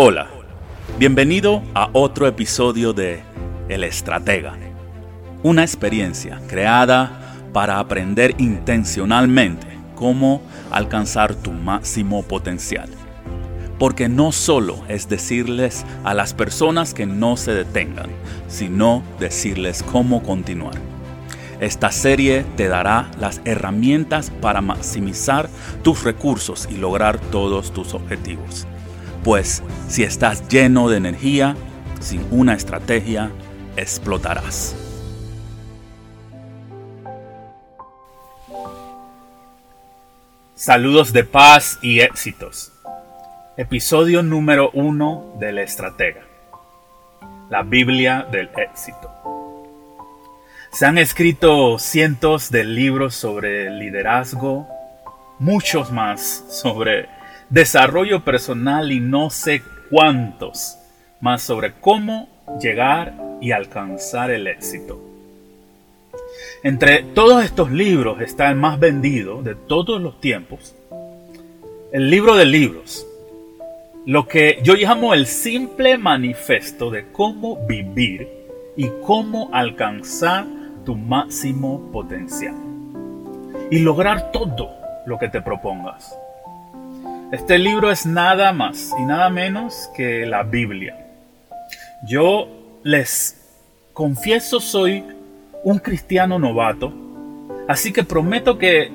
Hola, bienvenido a otro episodio de El Estratega, una experiencia creada para aprender intencionalmente cómo alcanzar tu máximo potencial. Porque no solo es decirles a las personas que no se detengan, sino decirles cómo continuar. Esta serie te dará las herramientas para maximizar tus recursos y lograr todos tus objetivos. Pues si estás lleno de energía, sin una estrategia, explotarás. Saludos de paz y éxitos. Episodio número uno del Estratega. La Biblia del éxito. Se han escrito cientos de libros sobre liderazgo, muchos más sobre desarrollo personal y no sé cuántos más sobre cómo llegar y alcanzar el éxito. Entre todos estos libros está el más vendido de todos los tiempos, el libro de libros, lo que yo llamo el simple manifiesto de cómo vivir y cómo alcanzar tu máximo potencial y lograr todo lo que te propongas. Este libro es nada más y nada menos que la Biblia. Yo les confieso soy un cristiano novato, así que prometo que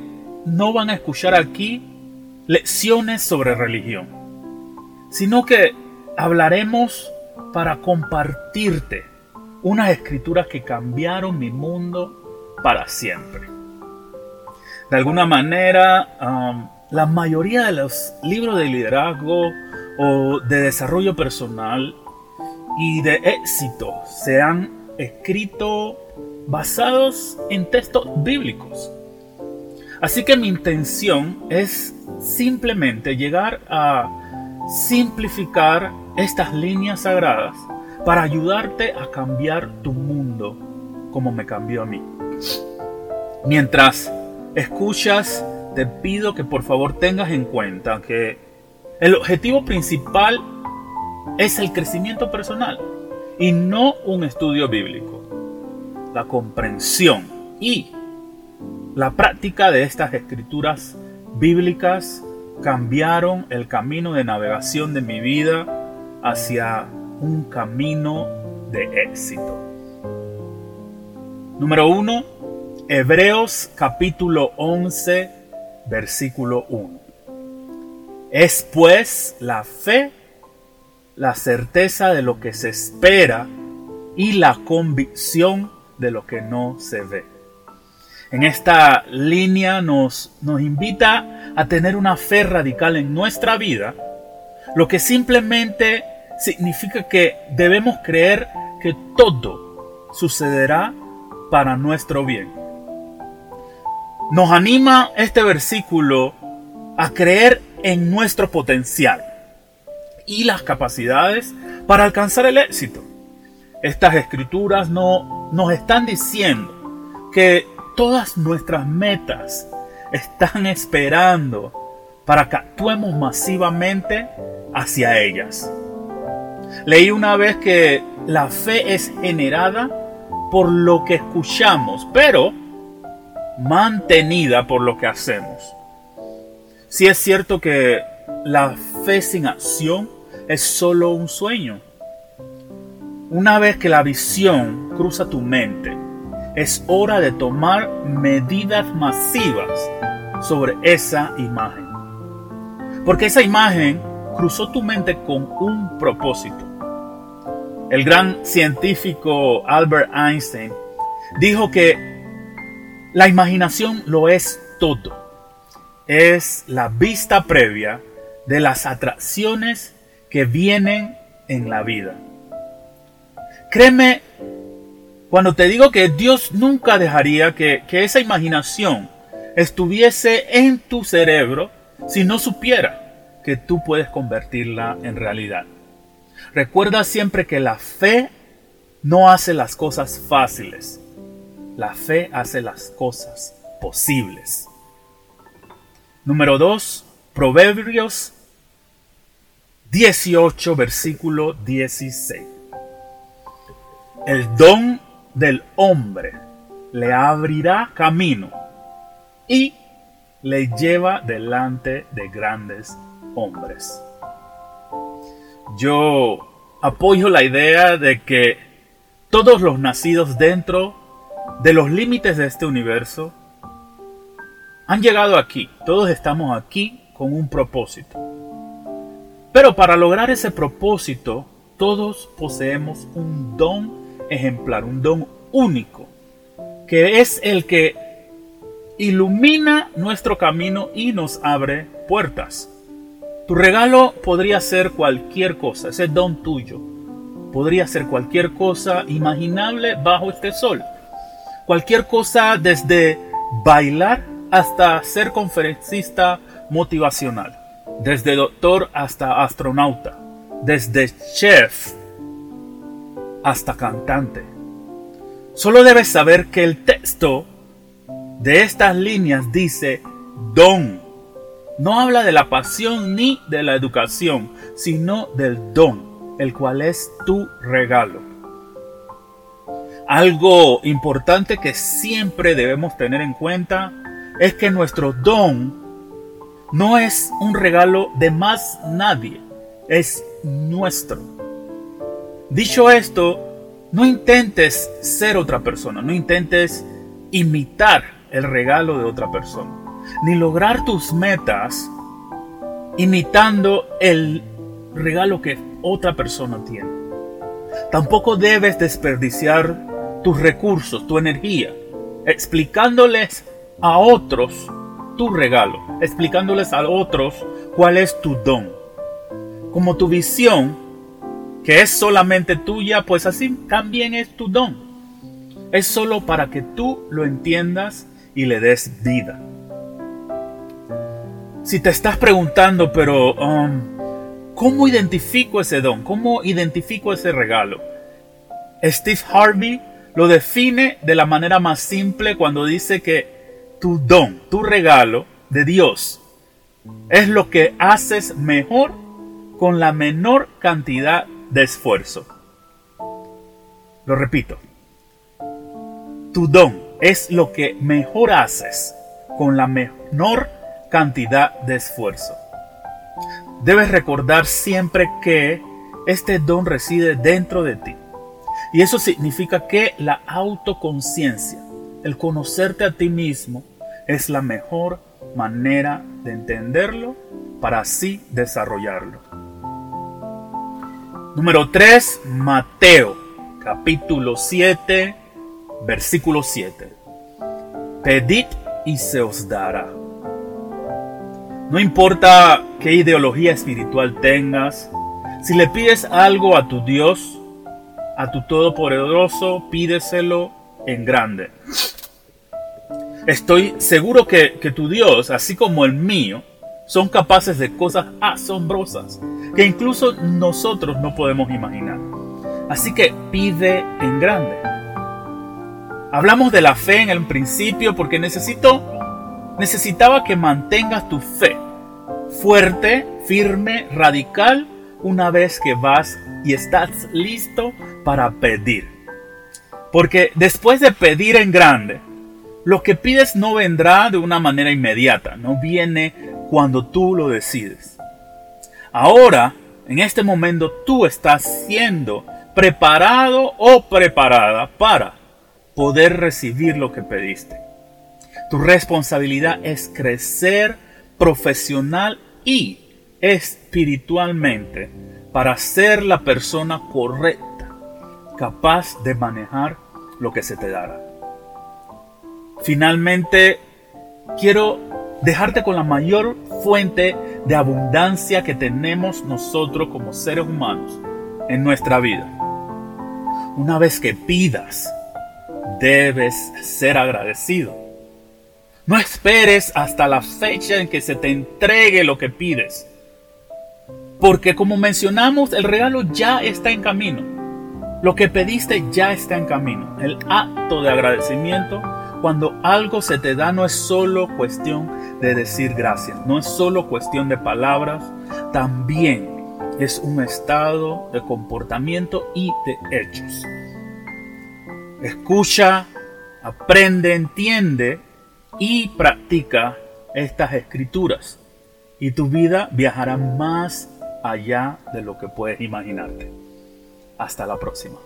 no van a escuchar aquí lecciones sobre religión, sino que hablaremos para compartirte unas escrituras que cambiaron mi mundo para siempre. De alguna manera, la mayoría de los libros de liderazgo o de desarrollo personal y de éxito se han escrito basados en textos bíblicos. Así que mi intención es simplemente llegar a simplificar estas líneas sagradas para ayudarte a cambiar tu mundo como me cambió a mí. Mientras escuchas te pido que por favor tengas en cuenta que el objetivo principal es el crecimiento personal y no un estudio bíblico. La comprensión y la práctica de estas escrituras bíblicas cambiaron el camino de navegación de mi vida hacia un camino de éxito. Número 1. Hebreos capítulo 11 versículo 1. Es pues la fe, la certeza de lo que se espera y la convicción de lo que no se ve. En esta línea nos, nos invita a tener una fe radical en nuestra vida, lo que simplemente significa que debemos creer que todo sucederá para nuestro bien nos anima este versículo a creer en nuestro potencial y las capacidades para alcanzar el éxito. Estas escrituras no, nos están diciendo que todas nuestras metas están esperando para que actuemos masivamente hacia ellas. Leí una vez que la fe es generada por lo que escuchamos, pero mantenida por lo que hacemos. Si es cierto que la fe sin acción es solo un sueño. Una vez que la visión cruza tu mente, es hora de tomar medidas masivas sobre esa imagen. Porque esa imagen cruzó tu mente con un propósito. El gran científico Albert Einstein dijo que la imaginación lo es todo. Es la vista previa de las atracciones que vienen en la vida. Créeme cuando te digo que Dios nunca dejaría que, que esa imaginación estuviese en tu cerebro si no supiera que tú puedes convertirla en realidad. Recuerda siempre que la fe no hace las cosas fáciles, la fe hace las cosas posibles. Número 2. Proverbios 18, versículo 16. El don del hombre le abrirá camino y le lleva delante de grandes hombres. Yo apoyo la idea de que todos los nacidos dentro de los límites de este universo han llegado aquí. Todos estamos aquí con un propósito. Pero para lograr ese propósito, todos poseemos un don ejemplar, un don único, que es el que ilumina nuestro camino y nos abre puertas. Tu regalo podría ser cualquier cosa, ese don tuyo. Podría ser cualquier cosa imaginable bajo este sol. Cualquier cosa desde bailar hasta ser conferencista motivacional. Desde doctor hasta astronauta. Desde chef hasta cantante. Solo debes saber que el texto de estas líneas dice don. No habla de la pasión ni de la educación, sino del don, el cual es tu regalo. Algo importante que siempre debemos tener en cuenta es que nuestro don no es un regalo de más nadie, es nuestro. Dicho esto, no intentes ser otra persona, no intentes imitar el regalo de otra persona, ni lograr tus metas imitando el regalo que otra persona tiene. Tampoco debes desperdiciar tus recursos, tu energía, explicándoles a otros tu regalo, explicándoles a otros cuál es tu don. Como tu visión que es solamente tuya, pues así también es tu don. Es solo para que tú lo entiendas y le des vida. Si te estás preguntando, pero um, ¿cómo identifico ese don? ¿Cómo identifico ese regalo? Steve Harvey lo define de la manera más simple cuando dice que tu don, tu regalo de Dios, es lo que haces mejor con la menor cantidad de esfuerzo. Lo repito, tu don es lo que mejor haces con la menor cantidad de esfuerzo. Debes recordar siempre que este don reside dentro de ti. Y eso significa que la autoconciencia, el conocerte a ti mismo, es la mejor manera de entenderlo para así desarrollarlo. Número 3, Mateo, capítulo 7, versículo 7. Pedid y se os dará. No importa qué ideología espiritual tengas, si le pides algo a tu Dios, a tu Todopoderoso, pídeselo en grande. Estoy seguro que, que tu Dios, así como el mío, son capaces de cosas asombrosas que incluso nosotros no podemos imaginar. Así que pide en grande. Hablamos de la fe en el principio porque necesito, necesitaba que mantengas tu fe fuerte, firme, radical una vez que vas y estás listo para pedir. Porque después de pedir en grande, lo que pides no vendrá de una manera inmediata, no viene cuando tú lo decides. Ahora, en este momento, tú estás siendo preparado o preparada para poder recibir lo que pediste. Tu responsabilidad es crecer profesional y espiritualmente para ser la persona correcta, capaz de manejar lo que se te dará. Finalmente, quiero dejarte con la mayor fuente de abundancia que tenemos nosotros como seres humanos en nuestra vida. Una vez que pidas, debes ser agradecido. No esperes hasta la fecha en que se te entregue lo que pides. Porque como mencionamos, el regalo ya está en camino. Lo que pediste ya está en camino. El acto de agradecimiento cuando algo se te da no es solo cuestión de decir gracias, no es solo cuestión de palabras, también es un estado de comportamiento y de hechos. Escucha, aprende, entiende y practica estas escrituras y tu vida viajará más allá de lo que puedes imaginarte. Hasta la próxima.